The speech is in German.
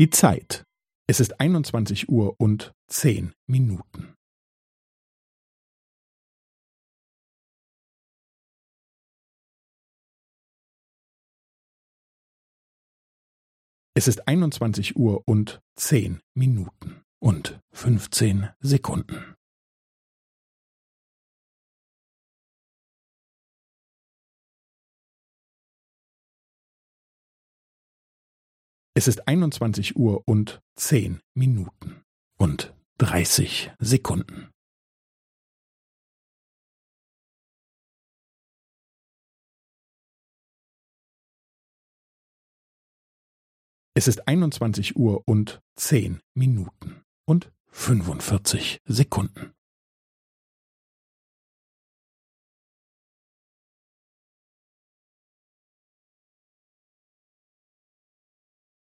Die Zeit. Es ist einundzwanzig Uhr und zehn Minuten. Es ist einundzwanzig Uhr und zehn Minuten und fünfzehn Sekunden. Es ist einundzwanzig Uhr und zehn Minuten und dreißig Sekunden. Es ist einundzwanzig Uhr und zehn Minuten und fünfundvierzig Sekunden.